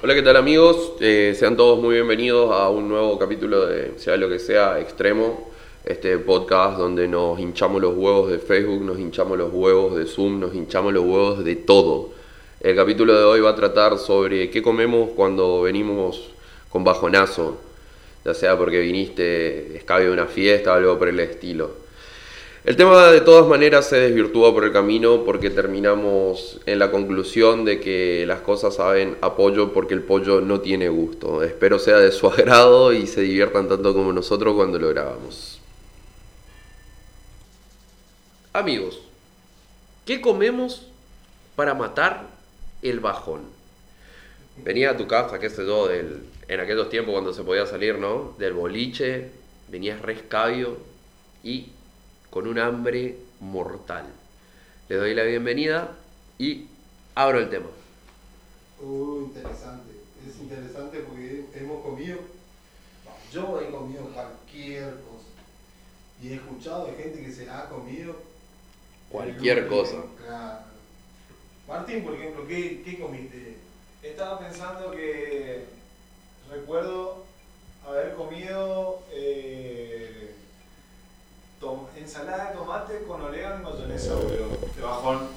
Hola, ¿qué tal amigos? Eh, sean todos muy bienvenidos a un nuevo capítulo de Sea lo que sea extremo, este podcast donde nos hinchamos los huevos de Facebook, nos hinchamos los huevos de Zoom, nos hinchamos los huevos de todo. El capítulo de hoy va a tratar sobre qué comemos cuando venimos con bajonazo, ya sea porque viniste escabio de una fiesta o algo por el estilo. El tema de todas maneras se desvirtúa por el camino porque terminamos en la conclusión de que las cosas saben apoyo porque el pollo no tiene gusto. Espero sea de su agrado y se diviertan tanto como nosotros cuando lo grabamos. Amigos, ¿qué comemos para matar el bajón? Venía a tu casa, qué sé yo, en aquellos tiempos cuando se podía salir, ¿no? Del boliche, venías rescabio y con un hambre mortal. Le doy la bienvenida y abro el tema. Uh, interesante. Es interesante porque hemos comido, yo he comido cualquier cosa. Y he escuchado de gente que se ha comido Cualquier cosa. Claro. Martín, por ejemplo, ¿qué, qué comiste? Estaba pensando que recuerdo haber comido ensalada de tomate con orégano y mayonesa, boludo. De bajón.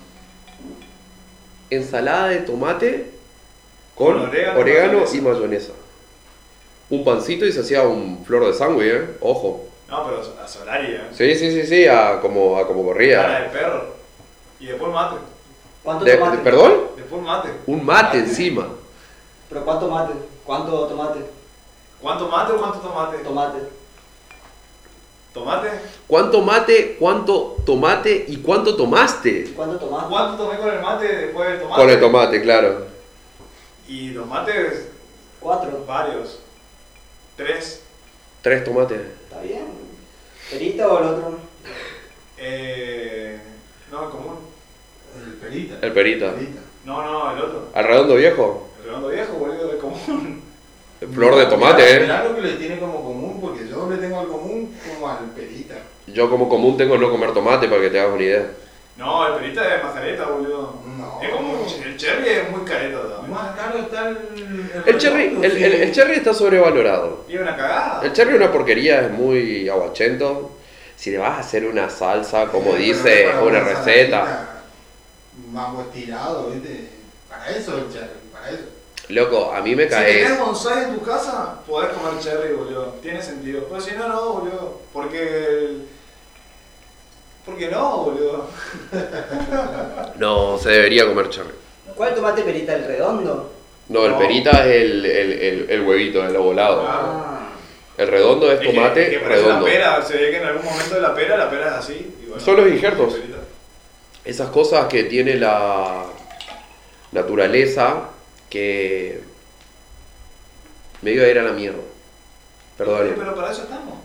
Ensalada de tomate con Con orégano, orégano y y mayonesa. Un pancito y se hacía un flor de sangre, ¿eh? Ojo. No, pero a Solari, ¿eh? Sí, sí, sí, sí, a como, a como Cara corría. de perro. Y después mate. ¿Cuánto De- tomate? de- ¿Perdón? Después mate. Un mate encima. ¿Pero cuánto mate? ¿Cuánto tomate? ¿Cuánto mate o cuánto tomate? Tomate. ¿Tomate? ¿Cuánto mate, cuánto tomate y cuánto tomaste? ¿Cuánto tomate? ¿Cuánto tomé con el mate después del tomate? Con el tomate, claro. Y tomates, Cuatro. varios. Tres. Tres tomates. ¿Está bien? ¿Perita o el otro? Eh, no, el común. El perita. El perita. Perita. No, no, el otro. ¿Al redondo viejo? El redondo viejo, boludo, el común. Flor de tomate, mirá, ¿eh? mirá lo que le tiene como común, porque yo le tengo al común como al perita. Yo como común tengo no comer tomate para que te hagas una idea. No, el perita es más careta, boludo. No. Es como el cherry es muy careta también. Más caro está el. El cherry, redondo, el, sí. el- el cherry está sobrevalorado. Y es una cagada. El cherry es una porquería, es muy aguachento. Si le vas a hacer una salsa, como dice para una saladita, receta. Mango estirado, ¿viste? Para eso el cherry. Loco, a mí me Si tenés bonsai en tu casa, podés comer cherry, boludo. Tiene sentido. Pero si no, no, boludo. Porque. el- Porque no, boludo. No, se debería comer cherry. ¿Cuál tomate perita? ¿El redondo? No, el No. perita es el, el, el, el huevito, el ovolado. Ah. El redondo es Es que- tomate es que parece redondo. La pera, se ve que en algún momento de la pera, la pera es así. y bueno, Son los injertos. Esas cosas que tiene la naturaleza que me iba a ir a la mierda. Perdón. Pero para eso estamos.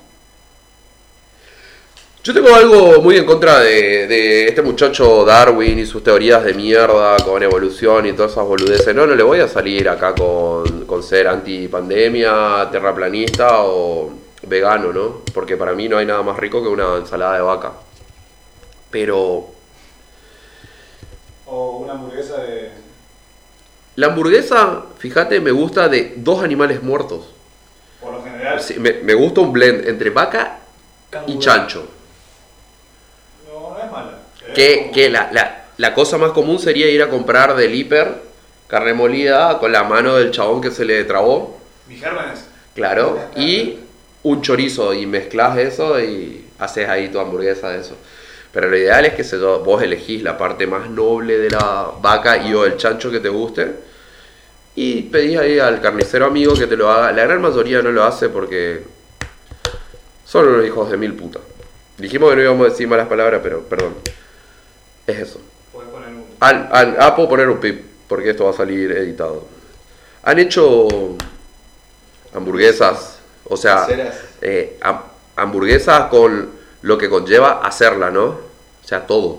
Yo tengo algo muy en contra de, de este muchacho Darwin y sus teorías de mierda con evolución y todas esas boludeces. No, no le voy a salir acá con, con ser antipandemia, terraplanista o vegano, ¿no? Porque para mí no hay nada más rico que una ensalada de vaca. Pero O una hamburguesa de. La hamburguesa, fíjate, me gusta de dos animales muertos. Por lo general. Sí, me, me gusta un blend entre vaca y chancho. No, no es mala. Es Que, como- que la, la- la cosa más común sería ir a comprar del hiper carne molida con la mano del chabón que se le trabó, Mis gérmenes. claro, y un chorizo y mezclas eso y haces ahí tu hamburguesa de eso. Pero lo ideal es que se, vos elegís la parte más noble de la vaca y o el chancho que te guste y pedís ahí al carnicero amigo que te lo haga. La gran mayoría no lo hace porque son unos hijos de mil putas. Dijimos que no íbamos a decir malas palabras, pero perdón. Es eso. Poner un. Al, al- ah, puedo poner un pip, porque esto va a salir editado. Han hecho hamburguesas, o sea, eh, ham- hamburguesas con lo que conlleva hacerla, ¿no? O sea, todo.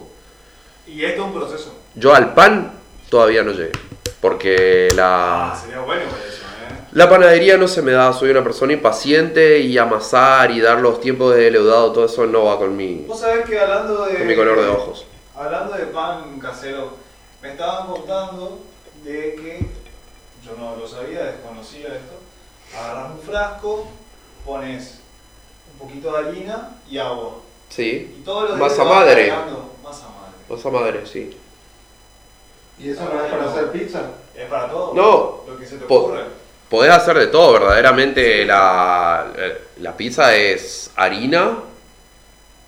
Y esto es un proceso. Yo al pan todavía no llegué, porque la... Ah, sería bueno por eso, ¿eh? La panadería no se me da, soy una persona impaciente y amasar y dar los tiempos de leudado, todo eso no va con mi, Vos sabés que hablando de. con mi color de ojos. Hablando de pan casero, me estaban contando de que yo no lo sabía, desconocía esto. Agarras un frasco, pones un poquito de harina y agua. Sí. Y todo lo Masa madre. Masa madre. Masa madre, sí. ¿Y eso no es para hacer pizza? Es para todo. No. Lo que se te Po- ocurre. Podés hacer de todo, verdaderamente la, la pizza es harina,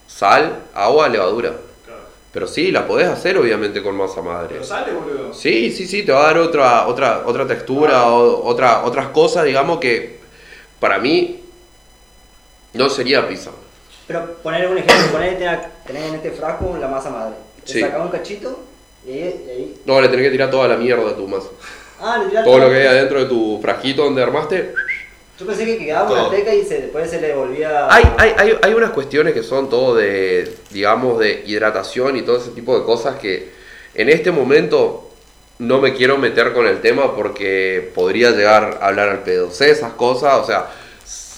sal, agua, levadura. Claro. Pero sí, la podés hacer obviamente con masa madre. Pero sale, boludo. Sí, sí, sí, te va a dar otra, otra, otra textura, o- otra, otras cosas, digamos que para mí no sería pizza. Pero poner un ejemplo, poner tener en este frasco la masa madre. Le Sí. sacás un cachito y ahí. y ahí- No, le tenés que tirar toda la mierda a tu masa. Ah, le tirás Todo lo que hay adentro de tu frasquito donde armaste. Yo pensé que quedaba Todo. una teca y se, después se le volvía. Hay, hay, hay, hay unas cuestiones que son todo de, digamos, de hidratación y todo ese tipo de cosas que en este momento no me quiero meter con el tema porque podría llegar a hablar al pedo. Sé esas cosas, o sea,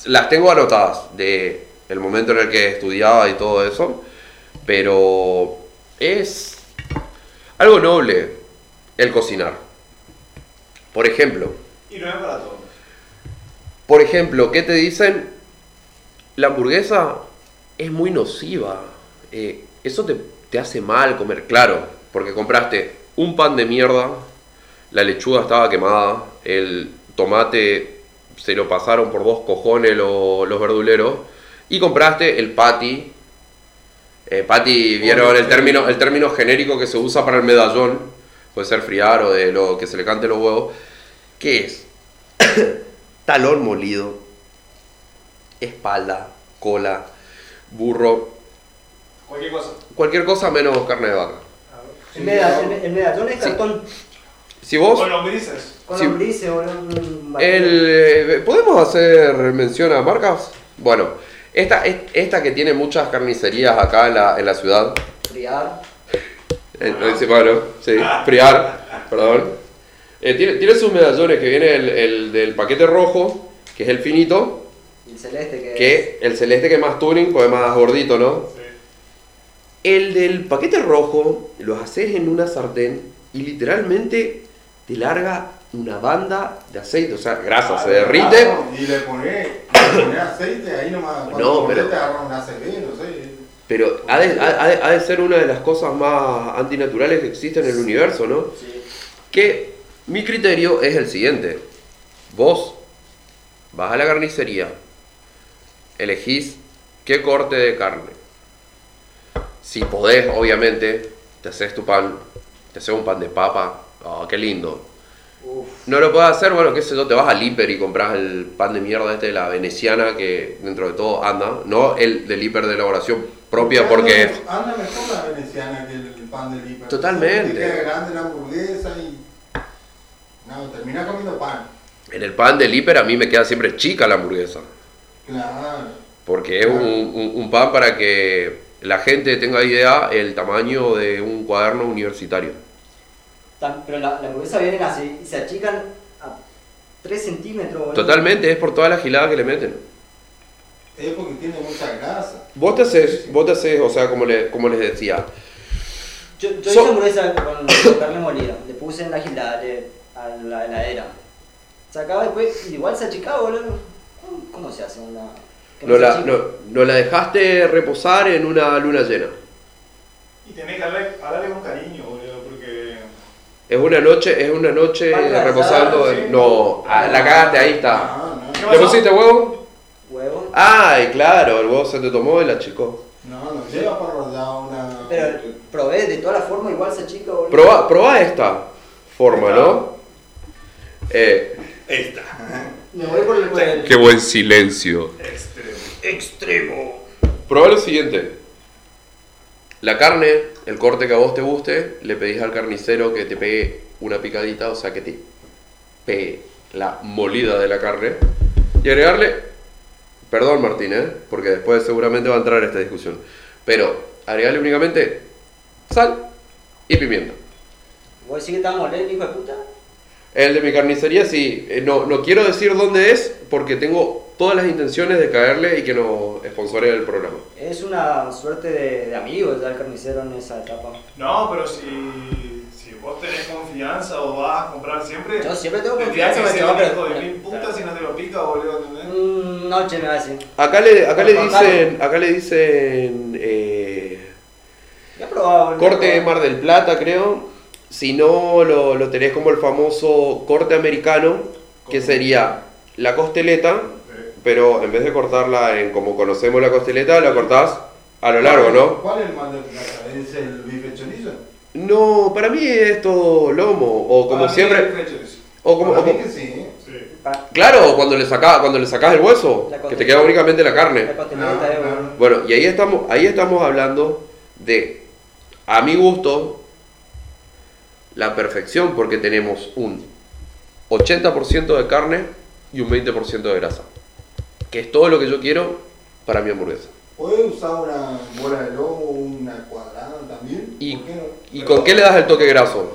las tengo anotadas de el momento en el que estudiaba y todo eso, pero es algo noble el cocinar. Por ejemplo, Y no es para todo. por ejemplo, ¿qué te dicen? La hamburguesa es muy nociva. Eh, eso te, te hace mal comer, claro, porque compraste un pan de mierda, la lechuga estaba quemada, el tomate se lo pasaron por dos cojones lo- los verduleros, y compraste el patty. Eh, patty, vieron el término, el término genérico que se usa para el medallón, puede ser friar o de lo que se le cante los huevos. ¿Qué es? talón molido, espalda, cola, burro, Cualquier cosa. cualquier cosa menos carne de vaca. El, meda- el, el medallón es Sí. Si vos, Con lombrices. con Sí. lombrices, el, eh, ¿podemos hacer mención a marcas? Bueno, esta, es- esta que tiene muchas carnicerías acá en la, en la ciudad, Friar. eh, no dice, bueno, sí, friar, perdón. Eh, tiene, tiene sus medallones que viene el, el del paquete rojo, que es el finito, Y el celeste que. que el celeste que es más tuning, pues es más gordito, ¿no? Sí. El del paquete rojo los haces en una sartén y literalmente te larga una banda de aceite, o sea, grasa, se derrite. Ah, no, y le pones aceite ahí nomás. No, pero- te agarra un ACV, no sé. Pero ha de, ha- ha de- ha de ser una de las cosas más antinaturales que existen en el universo, ¿no? Sí. Que mi criterio es el siguiente. Vos vas a la carnicería, elegís qué corte de carne. Si podés, obviamente, te haces tu pan, te haces un pan de papa. Oh, qué lindo. Uf. No lo puedes hacer, bueno, qué sé yo, te vas al hiper y compras el pan de mierda este de la veneciana que dentro de todo anda, no el del hiper de elaboración propia porque. Anda mejor la veneciana que el pan del hiper. Totalmente. Te queda grande la hamburguesa y. No, termina comiendo pan. En el pan del hiper a mí me queda siempre chica la hamburguesa, Claro. porque es un, un- un pan para que la gente tenga idea el tamaño de un cuaderno universitario. Tan- Pero la, la hamburguesa vienen así y se achican a 3 centímetros, boludo. Totalmente, es por toda la gilada que le meten. Es porque tiene mucha grasa. Vos te haces, vos te haces, o sea, como, le, como les decía, Yo, yo So- hice hamburguesa con, con carne molida. Le puse en la gilada le- a la heladera. Sacaba después, y igual se achicaba, boludo. ¿Cómo, se hace una.? no la, no, no la dejaste reposar en una luna llena. Y tenés que hablarle, hablarle con cariño. Es una noche, es una noche reposando. en- sí. no, ah, la cagaste, ahí está. No, no. ¿Qué ¿Le pusiste huevo? Huevo. Ay, claro, el huevo se te tomó y la achicó. No, no lleva para rodear una. Pero probé de todas las formas, igual se achica, boludo. Proba, proba esta forma, ¿no? Eh, Me voy por el. qué buen silencio. Extremo. extremo. Proba lo siguiente. La carne, el corte que a vos te guste, le pedís al carnicero que te pegue una picadita, o sea que te pegue la molida de la carne. Y agregarle, perdón Martín, ¿eh? porque después seguramente va a entrar esta discusión, pero agregarle únicamente sal y pimienta. ¿Vos decís que hijo de puta? El de mi carnicería sí, eh, no, no quiero decir dónde es porque tengo todas las intenciones de caerle y que nos sponsore el programa. Es una suerte de, de amigos ya el carnicero en esa etapa. No, pero si, si vos tenés confianza o vas a comprar siempre, Yo siempre tengo confianza, que hijo de pero- mil putas si no te lo pica, boludo, ¿entendés? Mm, Noche me va a decir. Acá le, acá le dicen, acá le dicen eh, probado. boludo. corte de Mar del Plata, creo. Si no, lo, lo tenés como el famoso corte americano, que sería la costeleta, pero en vez de cortarla en como conocemos la costeleta, la cortás a lo largo, ¿no? ¿Cuál es el más de? ¿Es el bife chorizo? No, para mí es todo lomo, o como para mí siempre, es eso. o como, Para o mí como- que sí, ¿eh? Sí. Claro, cuando le sacás, cuando le sacás el hueso, La que te queda únicamente la La carne. costeleta, Claro, eh, claro. boludo. Bueno, y ahí estamos, ahí estamos hablando de, a mi gusto, la perfección, porque tenemos un 80% de carne y un 20% de grasa, que es todo lo que yo quiero para mi hamburguesa. ¿Puedes usar una bola de lomo, una cuadrada también? Y- ¿Por qué no? ¿Y con qué le das el toque graso?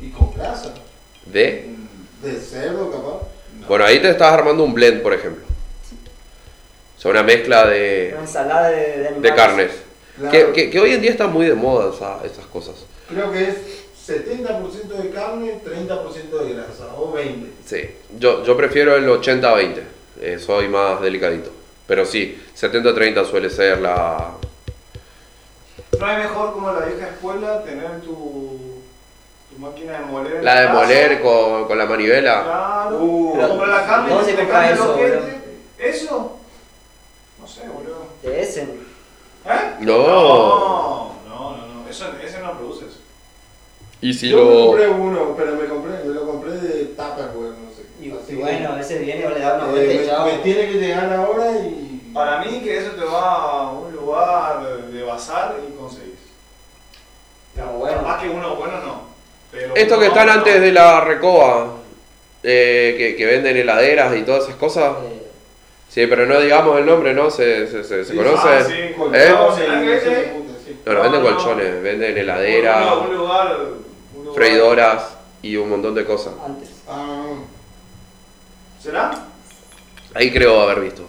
Y con grasa. De... De cerdo, capaz. Bueno, ahí te estás armando un blend, por ejemplo. O sea, una mezcla de, Una ensalada de, de animales. de carnes. Claro. Que, que- que hoy en día está muy de moda esa- esas cosas. Creo que es 70% de carne, 30% de grasa, o 20. Sí, yo, yo prefiero el 80-20, eh, soy más delicadito. Pero sí, 70-30 suele ser la... No hay mejor como la vieja escuela tener tu, tu máquina de moler. en La de moler con, con la manivela. Claro. Uh, comprar la carne ¿dónde y te cambia eso? ¿Eso? No sé, boludo. De ese. ¿Eh? No. No, no, no. no. Eso, ese no produces. Y si Yo me lo... compré uno, pero me compré, me lo compré de Tupperware, no sé. Y, Así y bueno, ese viene y le da una eh, vuelta y me, chao. me tiene que llegar ahora y... Para mí que eso te va a un lugar de bazar y conseguís. No, bueno. Más que uno bueno no. Pero Estos uno que están no. antes de la recoba, eh, que, que venden heladeras y todas esas cosas. Eh, Sí, pero no digamos el nombre, ¿no? Se, se, se, se Sí, conoce. Ah, sí. Colchones ¿Eh? no. No, no, venden colchones, venden heladeras, un lugar, un lugar. freidoras y un montón de cosas. antes. Ah, ¿Será? Ahí creo haber visto.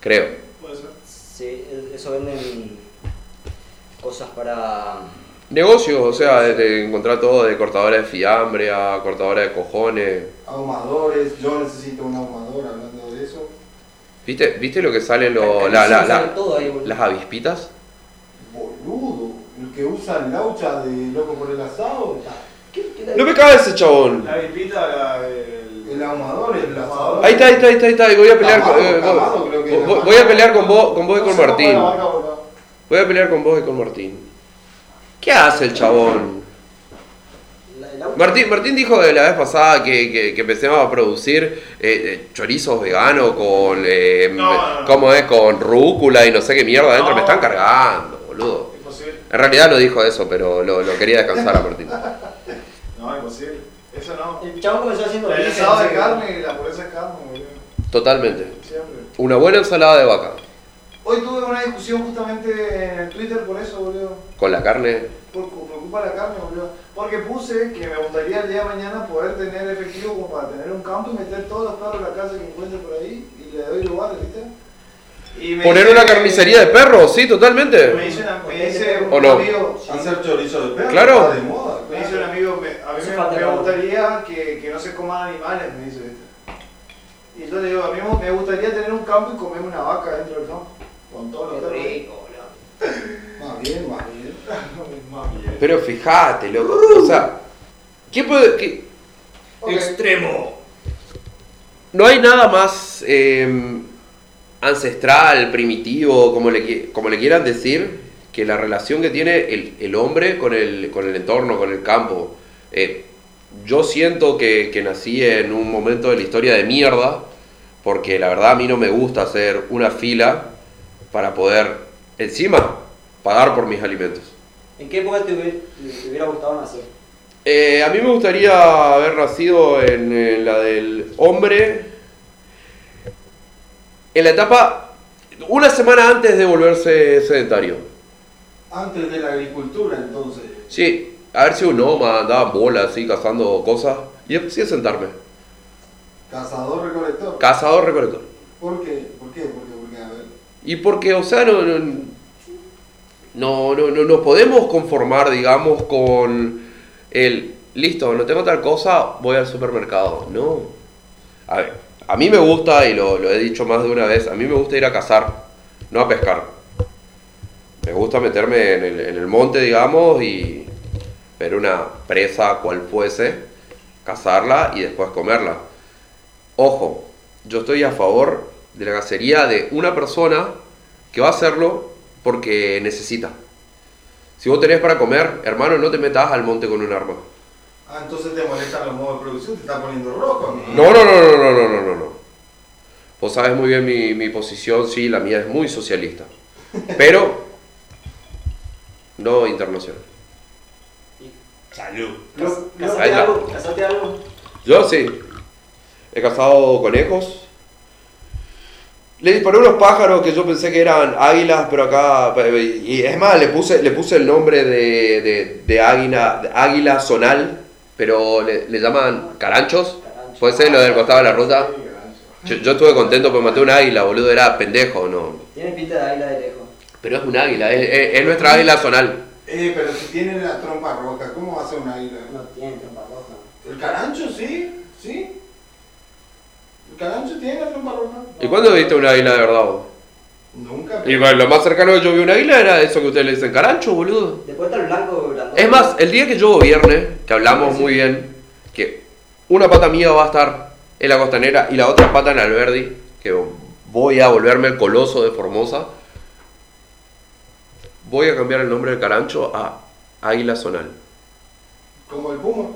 Creo. Puede ser. Sí, eso venden cosas para. Negocios, o sea, de, de encontrar todo de cortadora de fiambre a cortadora de cojones. ahumadores, yo necesito un ahumador hablando de eso. ¿Viste, ¿viste lo que salen los, la- la- la- las avispitas? Que usa el laucha de loco por el asado. ¿Qué- qué- No me cabe ese chabón. La vipita, la, el, El ahumador, el asador. Ahí está, ahí está, ahí está, ahí está. voy a pelear con, eh, Camado, creo que voy- a pelear con vos, con vos y No con cómo Martín. Voy a pelear con vos y con Martín. ¿Qué hace el chabón? Martín, Martín dijo de la vez pasada que, que, que empecemos a producir eh, eh, chorizos veganos con. Eh, No, no, no. ¿Cómo es? Con rúcula y no sé qué mierda adentro. No. Me están cargando, boludo. En realidad no dijo eso, pero lo, lo quería descansar a Martín. No, imposible. Eso no. El chabón comenzó haciendo El asado de carne y la pureza de carne, boludo. Totalmente. Siempre. Una buena ensalada de vaca. Hoy tuve una discusión justamente en el Twitter por eso, boludo. Con la carne. Por, por culpa de la carne, boludo. Porque puse que me gustaría el día de mañana poder tener efectivo como para tener un campo y meter todos los perros de la casa que encuentre por ahí y le doy lugares, ¿viste? Poner una carnicería de perros, sí, Me totalmente. dice, una- me dice ¿O un no? amigo, Hacer chorizo de perro Claro. está de moda. me dice un amigo, me- a mí me, gustaría que, que no se coman animales, me dice. Y yo le digo, a mí me gustaría tener un campo y comerme una vaca dentro del campo. Con todos los Qué perros. rico, boludo. Más bien, más bien. Más bien. Pero fíjate, loco. O sea, ¿qué puede.? qué-. Extremo. No hay nada más eh, ancestral, primitivo, como le, como le quieran decir, que la relación que tiene el, el hombre con el, con el entorno, con el campo. Eh, yo siento que, que nací en un momento de la historia de mierda, porque la verdad a mí no me gusta hacer una fila para poder, encima, pagar por mis alimentos. ¿En qué época te hubiera, te hubiera gustado nacer? Eh, a mí me gustaría haber nacido en, eh, la del hombre, en la etapa, una semana antes de volverse sedentario. Antes de la agricultura, entonces. Sí, haber sido un nómada, andaba bola así, cazando cosas, y sí a sentarme. Cazador-recolector. Cazador recolector. ¿Por qué? ¿Por qué? ¿Por qué? Porque, a ver. Y porque, o sea, no, no, no, no, no nos podemos conformar, digamos, con el, listo, no tengo tal cosa, voy al supermercado. No. A ver, a mí me gusta, y lo, he dicho más de una vez, a mí me gusta ir a cazar, no a pescar. Me gusta meterme en el, en el monte, digamos, y ver una presa cual fuese, cazarla y después comerla. Ojo, yo estoy a favor de la cacería de una persona que va a hacerlo porque necesita. Si vos tenés para comer, hermano, no te metas al monte con un arma. Ah, entonces te molestan los modos de producción, te está poniendo rojo. No, no, no, no, no, no, no, no. Vos sabes muy bien mi, mi posición, sí, la mía es muy socialista. Pero no internacional. Salud. ¿Casaste algo? Algo? Yo sí. He cazado conejos. Le disparé unos pájaros que yo pensé que eran águilas, pero acá. Y es más, le puse, le puse el nombre de, de, de águila, de águila zonal pero le, le llaman caranchos. Carancho. Puede ser lo del costado de la ruta. Yo, yo estuve contento porque maté un águila, boludo, era pendejo, no. Tiene pinta de águila de lejos. Pero es un águila, es, es- es nuestra águila zonal. Eh, pero si tiene la trompa roja, ¿cómo va a ser un águila? No tiene trompa roja. ¿El carancho sí? ¿Sí? ¿El carancho tiene la trompa roja? ¿Y cuándo viste un águila de verdad vos? Nunca. Y bueno, lo más cercano que yo vi a un águila era eso que ustedes le dicen carancho, boludo. Después está el blanco. Es más, el día que yo gobierne, que hablamos muy bien, que una pata mía va a estar en la costanera y la otra pata en Alberdi, que voy a volverme el coloso de Formosa, voy a cambiar el nombre del carancho a Águila Zonal. Como el puma.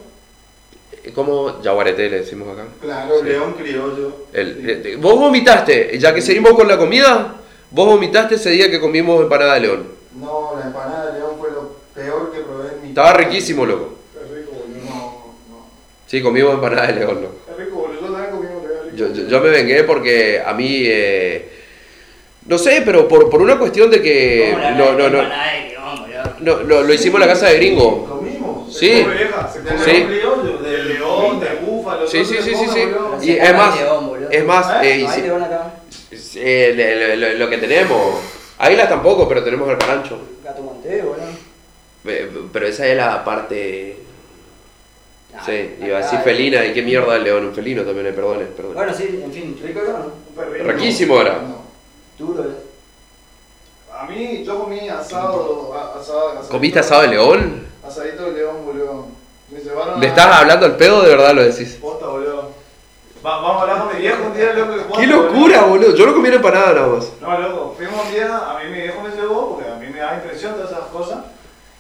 Eh, Como yaguareté le decimos acá. Claro, Sí. león criollo. El- Sí. vos vomitaste, ya que seguimos con la comida, vos vomitaste ese día que comimos empanada de león. No, la empanada de león fue lo peor que probé en mi Estaba riquísimo, loco. Qué rico, boludo. No, no. Sí, comimos empanada de león, loco. Qué rico, boludo. Yo también comí un rico. Yo, yo- yo me vengué porque a mí, eh, no sé, pero por, por una cuestión de que ¿Cómo la no, no, no, de no, lo, lo hicimos en la casa de gringo. Comimos. Sí. Vieja, se come Sí. león De león, de búfalo. Sí, sí, sí, sí, sí. Y es más, es más, ¿Eh? y si- eh, le- le- lo, lo que tenemos. Águilas tampoco, pero tenemos el carancho. Gato. Eh, Pero esa es la parte. Ah, Sí, iba a acá decir hay- felina. ¿Y qué mierda el león? Un felino también, eh, perdone, perdone. Bueno, sí, en fin, rico león. Un perrito. Riquísimo era. No. Duro, eh. A mí, yo comí asado. asado asadito- ¿Comiste asado de león? Asadito de león, boludo. Me llevaron ¿Le a- estás hablando al pedo de verdad lo decís? Posta, boludo. Va- vamos a hablar con mi viejo un día, loco. ¡Qué locura, boludo! Yo no comí empanada nada más. No, loco. Fuimos un día, a mí mi viejo me llevó, porque a mí me da impresión todas esas cosas.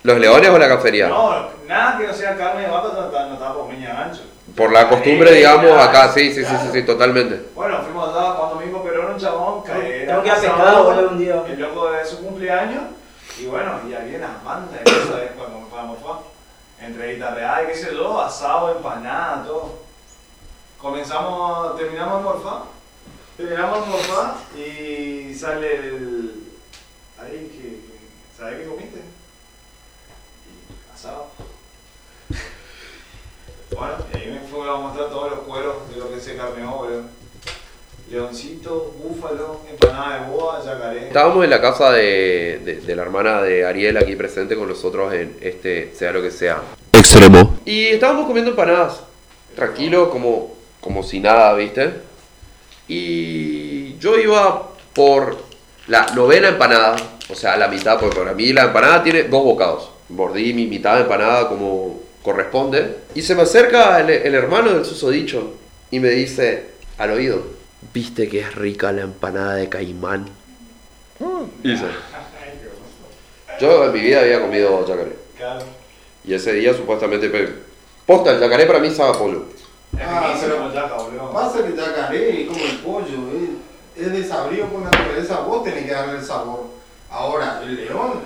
¿Los leones o la cacería? No, nada que no sea carne de vaca no está, por miña gancho. Por la costumbre, digamos, acá, sí, sí, sí, sí, sí, totalmente. Bueno, fuimos allá cuando mismo Perón, un chabón, que era Tengo que ir a casado, pescar, boludo, un día. El loco de su cumpleaños, y bueno, y había unas bandas cosas de cuando morfar. Entrevista real, qué sé yo, asado, empanada, todo. Comenzamos, terminamos de morfar, terminamos de morfar y sale el. Ahí que. ¿Sabes qué comiste? Y asado. Bueno, y ahí me fue a mostrar todos los cueros de lo que se carneó, boludo. Leoncito, búfalo, empanada de boa, yacaré. Estábamos en la casa de, de- de la hermana de Ariel aquí presente con nosotros en este, sea lo que sea. Extremo. Y estábamos comiendo empanadas, tranquilo, como, como si nada, ¿viste? Y yo iba por la novena empanada, o sea, la mitad, porque para mí la empanada tiene dos bocados. Mordí mi mitad de empanada como corresponde. Y se me acerca el, el hermano del susodicho y me dice al oído, ¿viste que es rica la empanada de caimán? Dice. Yo en mi vida había comido yacaré. Claro. Y ese día supuestamente... pe- Posta, el yacaré para mí sabe pollo. Es Ah, pero- el yaca, boludo. Pasa que yacaré es como el pollo, eh. es desabrido por naturaleza, vos tenés que darle el sabor. Ahora, el león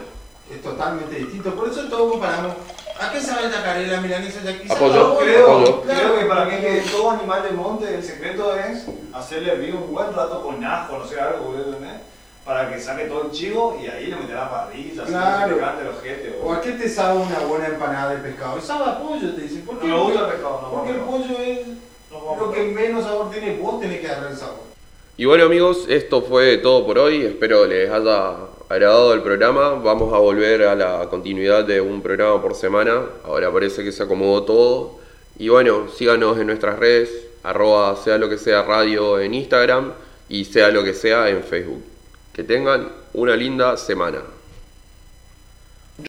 es totalmente distinto, por eso todos comparamos. ¿A qué sabe la milanesa de aquí? Apoyo, Sabe a pollo. Creo, Apoyo. creo que para mí que todo animal de monte, el secreto es hacerle hervir un buen rato con ajo, no sé, algo, boludo, ¿entendés? Para que saque todo el chivo y ahí le meterá parrilla, así Claro. picante los jetes, ¿O a qué te sabe una buena empanada de pescado? Sabe a pollo, te dicen. ¿Por qué? No me gusta el pescado, no. Porque el pollo es No, lo que menos sabor tiene, vos tenés que darle el sabor. Y bueno amigos, esto fue todo por hoy. Espero les haya, agradado el programa. Vamos a volver a la continuidad de un programa por semana. Ahora parece que se acomodó todo. Y bueno, síganos en nuestras redes, arroba sea lo que sea radio en Instagram y sea lo que sea en Facebook. Que tengan una linda semana.